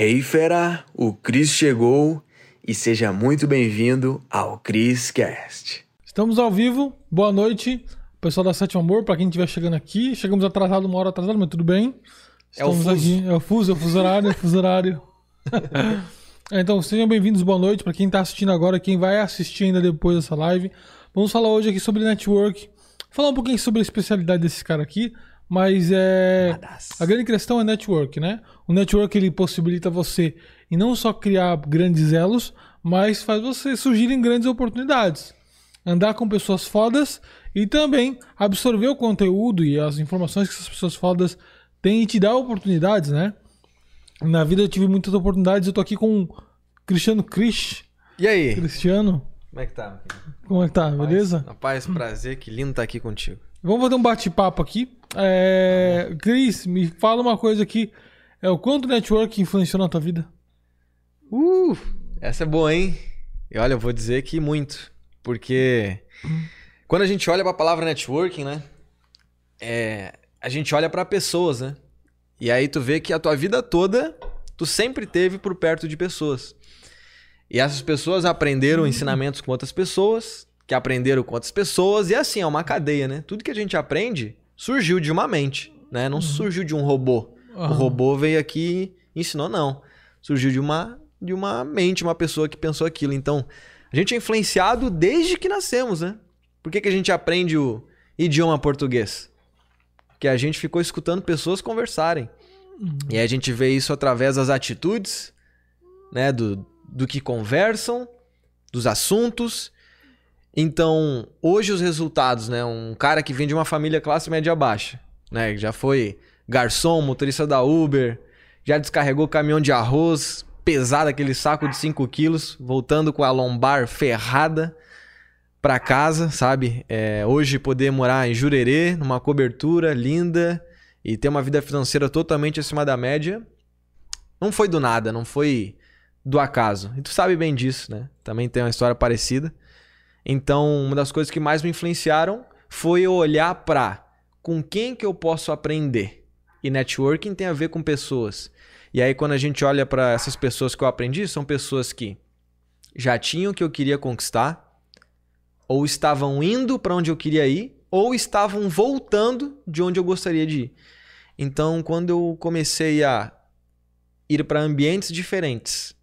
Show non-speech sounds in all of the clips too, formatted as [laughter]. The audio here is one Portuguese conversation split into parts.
Hey fera, o Cris chegou e seja muito bem-vindo ao Cris Cast. Estamos ao vivo, boa noite, pessoal da Sétimo Amor, para quem estiver chegando aqui. Chegamos atrasado, uma hora atrasado, mas tudo bem. É o Estamos fuso. aqui, é o fuso, é o fuso horário, é o fuso horário. [laughs] então, sejam bem-vindos, boa noite para quem está assistindo agora, quem vai assistir ainda depois dessa live. Vamos falar hoje aqui sobre network, falar um pouquinho sobre a especialidade desse cara aqui, mas é a grande questão é network, né? O network ele possibilita você e não só criar grandes elos, mas faz você surgir em grandes oportunidades. Andar com pessoas fodas e também absorver o conteúdo e as informações que essas pessoas fodas têm e te dar oportunidades, né? Na vida eu tive muitas oportunidades, eu tô aqui com o Cristiano Cris. E aí? Cristiano, Como é que tá? como é que tá? Beleza? Na paz, prazer, que lindo estar aqui contigo. Vamos fazer um bate-papo aqui. É... Cris, me fala uma coisa aqui. É o quanto o network influenciou na tua vida? Uh, essa é boa, hein? E olha, eu vou dizer que muito. Porque quando a gente olha pra palavra networking, né? É, a gente olha pra pessoas, né? E aí tu vê que a tua vida toda tu sempre teve por perto de pessoas. E essas pessoas aprenderam ensinamentos com outras pessoas, que aprenderam com outras pessoas, e assim, é uma cadeia, né? Tudo que a gente aprende surgiu de uma mente, né? Não surgiu de um robô. O Aham. robô veio aqui e ensinou, não. Surgiu de uma, de uma mente, uma pessoa que pensou aquilo. Então, a gente é influenciado desde que nascemos, né? Por que, que a gente aprende o idioma português? Porque a gente ficou escutando pessoas conversarem. E aí a gente vê isso através das atitudes, né? Do, do que conversam, dos assuntos. Então, hoje os resultados, né? Um cara que vem de uma família classe média baixa, né? Já foi garçom, motorista da Uber, já descarregou caminhão de arroz, pesado aquele saco de 5 quilos, voltando com a lombar ferrada pra casa, sabe? É, hoje poder morar em Jurerê, numa cobertura linda e ter uma vida financeira totalmente acima da média, não foi do nada, não foi do acaso. E tu sabe bem disso, né? Também tem uma história parecida. Então, uma das coisas que mais me influenciaram foi eu olhar pra com quem que eu posso aprender. E networking tem a ver com pessoas. E aí quando a gente olha pra essas pessoas que eu aprendi, são pessoas que já tinham o que eu queria conquistar, ou estavam indo pra onde eu queria ir, ou estavam voltando de onde eu gostaria de ir. Então, quando eu comecei a ir para ambientes diferentes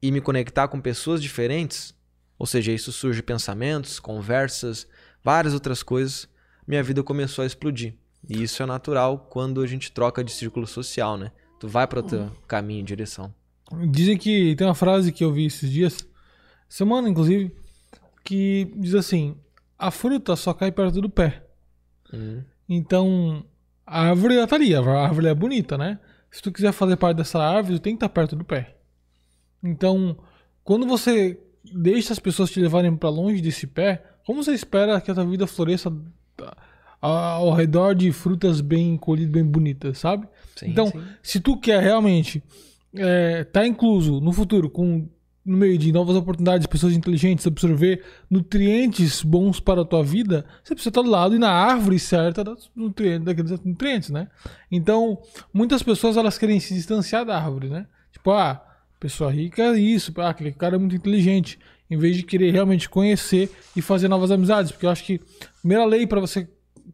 e me conectar com pessoas diferentes, ou seja, isso surge pensamentos, conversas, várias outras coisas, minha vida começou a explodir. E isso é natural quando a gente troca de círculo social, né? Tu vai para outro caminho, direção. Dizem que tem uma frase que eu vi esses dias, semana inclusive, que diz assim: a fruta só cai perto do pé. Hum. Então, a árvore já tá ali, a árvore é bonita, né? Se tu quiser fazer parte dessa árvore, tu tem que estar perto do pé. Então, quando você deixa as pessoas te levarem para longe desse pé, como você espera que a tua vida floresça ao redor de frutas bem colhidas, bem bonitas, sabe? Sim, então, sim. se tu quer realmente estar incluso no futuro com no meio de novas oportunidades, pessoas inteligentes, absorver nutrientes bons para a tua vida, você precisa estar do lado e na árvore certa dos nutrientes, daqueles nutrientes, né? Então, muitas pessoas elas querem se distanciar da árvore, né? Tipo, ah, pessoa rica é isso, ah, aquele cara é muito inteligente, em vez de querer realmente conhecer e fazer novas amizades, porque eu acho que a primeira lei para você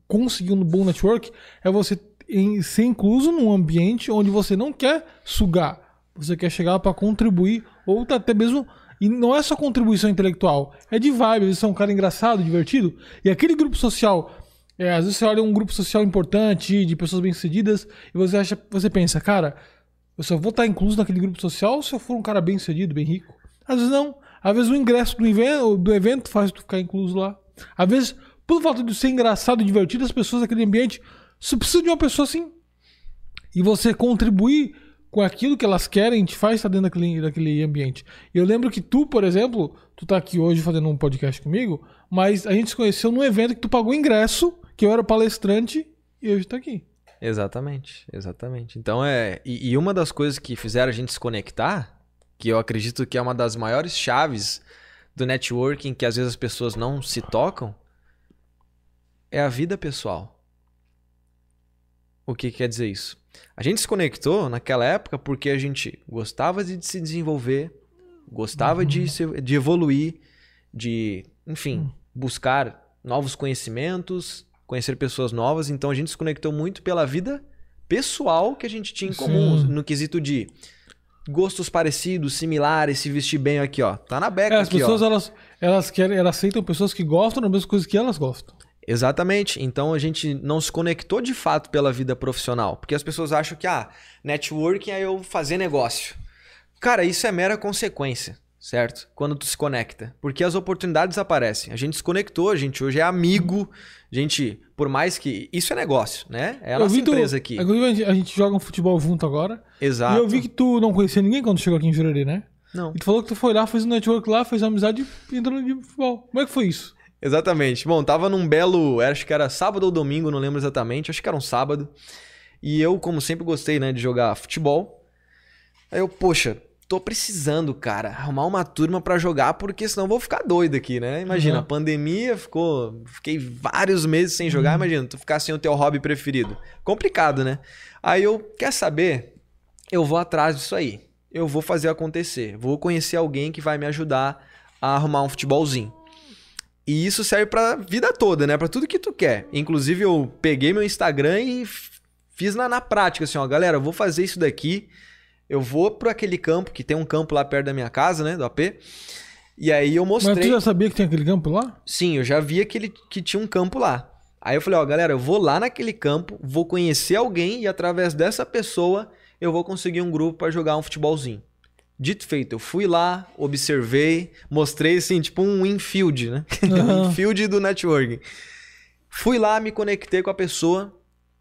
conseguir um bom network é você em- ser incluso num ambiente onde você não quer sugar, você quer chegar para contribuir ou tá até mesmo e não é só contribuição intelectual, é de vibe, você é um cara engraçado, divertido, e aquele grupo social, é, às vezes você olha um grupo social importante, de pessoas bem-sucedidas, e você acha, você pensa, cara, eu só vou estar incluso naquele grupo social se eu for um cara bem-sucedido, bem rico. Às vezes não. Às vezes o ingresso do evento, do evento faz tu ficar incluso lá. Às vezes, pelo fato de ser engraçado e divertido, as pessoas daquele ambiente só precisam de uma pessoa assim. E você contribuir com aquilo que elas querem te faz estar dentro daquele, daquele ambiente. Eu lembro que tu, por exemplo, tu tá aqui hoje fazendo um podcast comigo, mas a gente se conheceu num evento que tu pagou ingresso, que eu era palestrante, e hoje tá aqui. Exatamente, exatamente. Então é. E, e uma das coisas que fizeram a gente se conectar, que eu acredito que é uma das maiores chaves do networking que às vezes as pessoas não se tocam, é a vida pessoal. O que, que quer dizer isso? A gente se conectou naquela época porque a gente gostava de se desenvolver, gostava de, se, de evoluir, de, enfim, buscar novos conhecimentos, conhecer pessoas novas. Então a gente se conectou muito pela vida pessoal que a gente tinha em comum, Sim. no quesito de gostos parecidos, similares, se vestir bem aqui, ó. Tá na beca É, as aqui, pessoas ó. elas, elas querem, elas aceitam pessoas que gostam das mesmas coisas que elas gostam. Exatamente. Então a gente não se conectou de fato pela vida profissional. Porque as pessoas acham que, ah, networking é eu fazer negócio. Cara, isso é mera consequência, certo? Quando tu se conecta. Porque as oportunidades aparecem. A gente se conectou, a gente hoje é amigo. A gente, por mais que. Isso é negócio, né? É a Eu nossa vi tu- empresa aqui. Inclusive, a gente, joga um futebol junto agora. Exato. E eu vi que tu não conhecia ninguém quando chegou aqui em Jurerê, né? Não. E tu falou que tu foi lá, fez um network lá, fez uma amizade e entrou no futebol. Como é que foi isso? Exatamente. Bom, tava num belo. Acho que era sábado ou domingo, não lembro exatamente. Acho que era um sábado. E eu, como sempre gostei, né, de jogar futebol. Aí eu, poxa, tô precisando, cara, arrumar uma turma pra jogar, porque senão eu vou ficar doido aqui, né? Imagina, Uhum. a pandemia ficou. Fiquei vários meses sem jogar. Imagina, tu ficar sem o teu hobby preferido. Complicado, né? Aí eu, quer saber? Eu vou atrás disso aí. Eu vou fazer acontecer. Vou conhecer alguém que vai me ajudar a arrumar um futebolzinho. E isso serve pra vida toda, né? Pra tudo que tu quer. Inclusive, eu peguei meu Instagram e fiz na, na prática, assim, ó, galera, eu vou fazer isso daqui. Eu vou pro aquele campo, que tem um campo lá perto da minha casa, né? Do AP. E aí eu Mas mostrei. tu já sabia que tem aquele campo lá? Sim, eu já vi aquele que tinha um campo lá. Aí eu falei, ó, galera, eu vou lá naquele campo, vou conhecer alguém e através dessa pessoa eu vou conseguir um grupo pra jogar um futebolzinho. Dito feito, eu fui lá, observei, mostrei assim, tipo um infield, né? [laughs] Aham. infield do networking. Fui lá, me conectei com a pessoa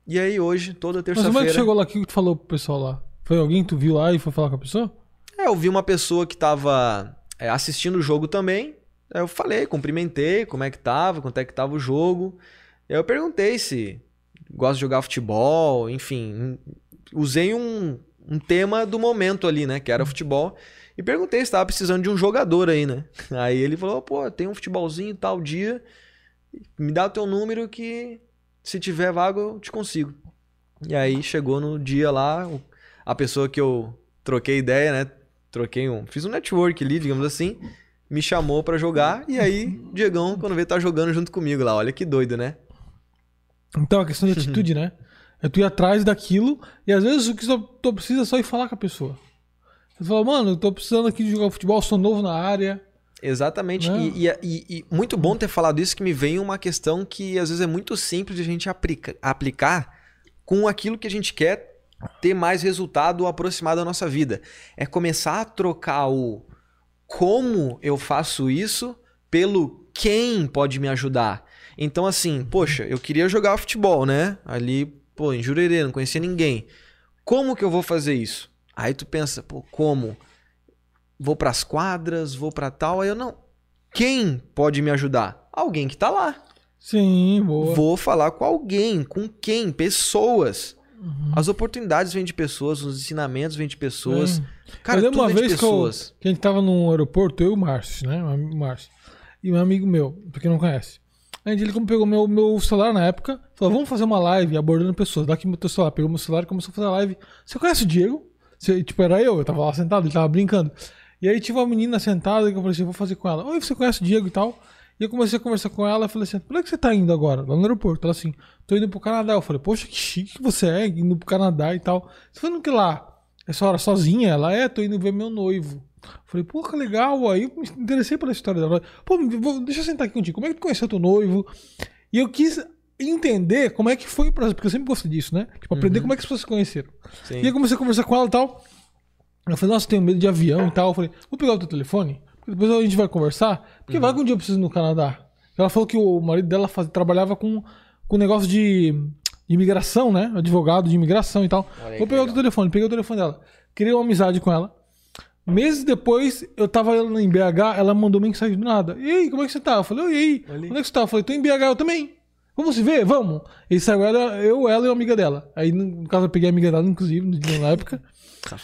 e aí hoje, toda Mas como é que terça-feira, chegou lá? O que tu falou pro pessoal lá? Foi alguém que tu viu lá e foi falar com a pessoa? é, eu vi uma pessoa que tava é, assistindo o jogo também. Aí eu falei, cumprimentei, como é que tava, quanto é que tava o jogo. E aí eu perguntei se gosta de jogar futebol, enfim. Usei um, um tema do momento ali, né? Que era futebol. E perguntei se tava precisando de um jogador aí, né? [laughs] Aí ele falou, pô, tem um futebolzinho tal dia. Me dá o teu número que se tiver vaga eu te consigo. E aí chegou no dia lá, o- a pessoa que eu troquei ideia, né? Troquei um. Fiz um network ali, digamos assim. Me chamou pra jogar. E aí, Diegão, quando vê, tá jogando junto comigo lá. Olha que doido, né? Então, a questão de [laughs] atitude, né? É tu ir atrás daquilo e às vezes o que tu precisa é só ir falar com a pessoa. Você fala, mano, eu tô precisando aqui de jogar futebol, sou novo na área. Exatamente. Né? E, e- e- e muito bom ter falado isso, que me vem uma questão que às vezes é muito simples de a gente aplica- aplicar com aquilo que a gente quer ter mais resultado aproximado da nossa vida. É começar a trocar o como eu faço isso pelo quem pode me ajudar. Então, assim, poxa, eu queria jogar futebol, né? Ali, pô, em Jurerê, não conhecia ninguém. Como que eu vou fazer isso? Aí tu pensa, pô, como? Vou pras quadras, vou pra tal. Aí eu não. Quem pode me ajudar? Alguém que tá lá. Sim, boa. Vou falar com alguém, com quem? Pessoas. Uhum. As oportunidades vêm de pessoas, os ensinamentos vêm de pessoas. Sim. Cara, eu lembro uma é de vez que, eu- pessoas. que a gente tava num aeroporto, eu e o Márcio, né? O Márcio. E um amigo meu, pra quem não conhece. A gente, ele como pegou meu, meu celular na época, falou, vamos fazer uma live abordando pessoas. Dá aqui meu teu celular. Pegou meu celular e começou a fazer a live. Você conhece o Diego? Você, tipo, era eu, eu tava lá sentado, ele tava brincando. E aí tinha uma menina sentada que eu falei assim, vou fazer com ela. Oi, você conhece o Diego e tal? E eu comecei a conversar com ela falei assim, por que você tá indo agora? Lá no aeroporto. Ela assim, tô indo pro Canadá. Eu falei, poxa, que chique que você é, indo pro Canadá e tal. Você falando que lá? É só hora sozinha? Ela é, tô indo ver meu noivo. Eu Falei, pô, que legal. Aí eu me interessei pela história dela. Pô, deixa eu sentar aqui contigo. Como é que tu conheceu teu noivo? E eu quis entender como é que foi o processo, porque eu sempre gostei disso, né? Tipo, aprender como é que as pessoas se conheceram. Sim. E aí eu comecei a conversar com ela e tal. Eu falei, nossa, tenho medo de avião e tal. Eu falei, vou pegar o teu telefone, depois a gente vai conversar. Porque vai que um dia eu preciso ir no Canadá. Ela falou que o marido dela faz- trabalhava com, com negócio de, imigração, né? Advogado de imigração e tal. Olha Vou pegar o legal. teu telefone, peguei o telefone dela. Criei uma amizade com ela. Meses depois, eu tava em BH, ela mandou mensagem do nada. E aí, como é que você tá? Eu falei, e aí? Olha. Onde é que você tá? Eu falei, tô em BH, eu também. Vamos se ver? Vamos. E saiu ela, eu, ela e uma amiga dela. Aí, no caso, eu peguei a amiga dela, inclusive, na época. [laughs]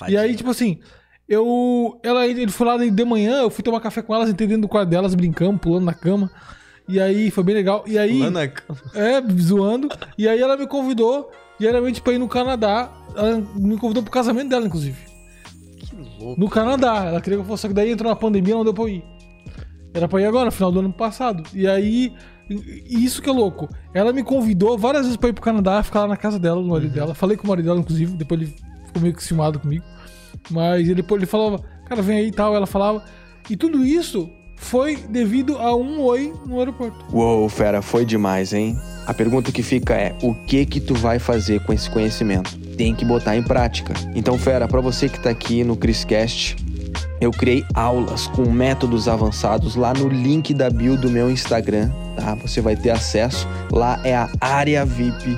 E aí, tipo assim, eu. Ela, ele foi lá de manhã, eu fui tomar café com elas, entrei dentro do quarto delas, brincando, pulando na cama. E aí foi bem legal. E aí. Lá na cama. É, zoando. E aí ela me convidou diariamente pra ir no Canadá. Ela me convidou pro casamento dela, inclusive. Que louco. No Canadá. Ela queria que eu fosse, só que daí entrou na pandemia não deu pra eu ir. Era pra ir agora, no final do ano passado. E aí, isso que é louco. Ela me convidou várias vezes pra ir pro Canadá, ficar lá na casa dela, no marido dela. Falei com o marido dela, inclusive, depois ele ficou meio que ciumado comigo. Mas ele, ele falava, cara, vem aí e tal. Ela falava. E tudo isso foi devido a um oi no aeroporto. Uou, fera, foi demais, hein? A pergunta que fica é: o que que tu vai fazer com esse conhecimento? Tem que botar em prática. Então, fera, pra você que tá aqui no Criscast, eu criei aulas com métodos avançados lá no link da bio do meu Instagram, tá? Você vai ter acesso. Lá é a área VIP,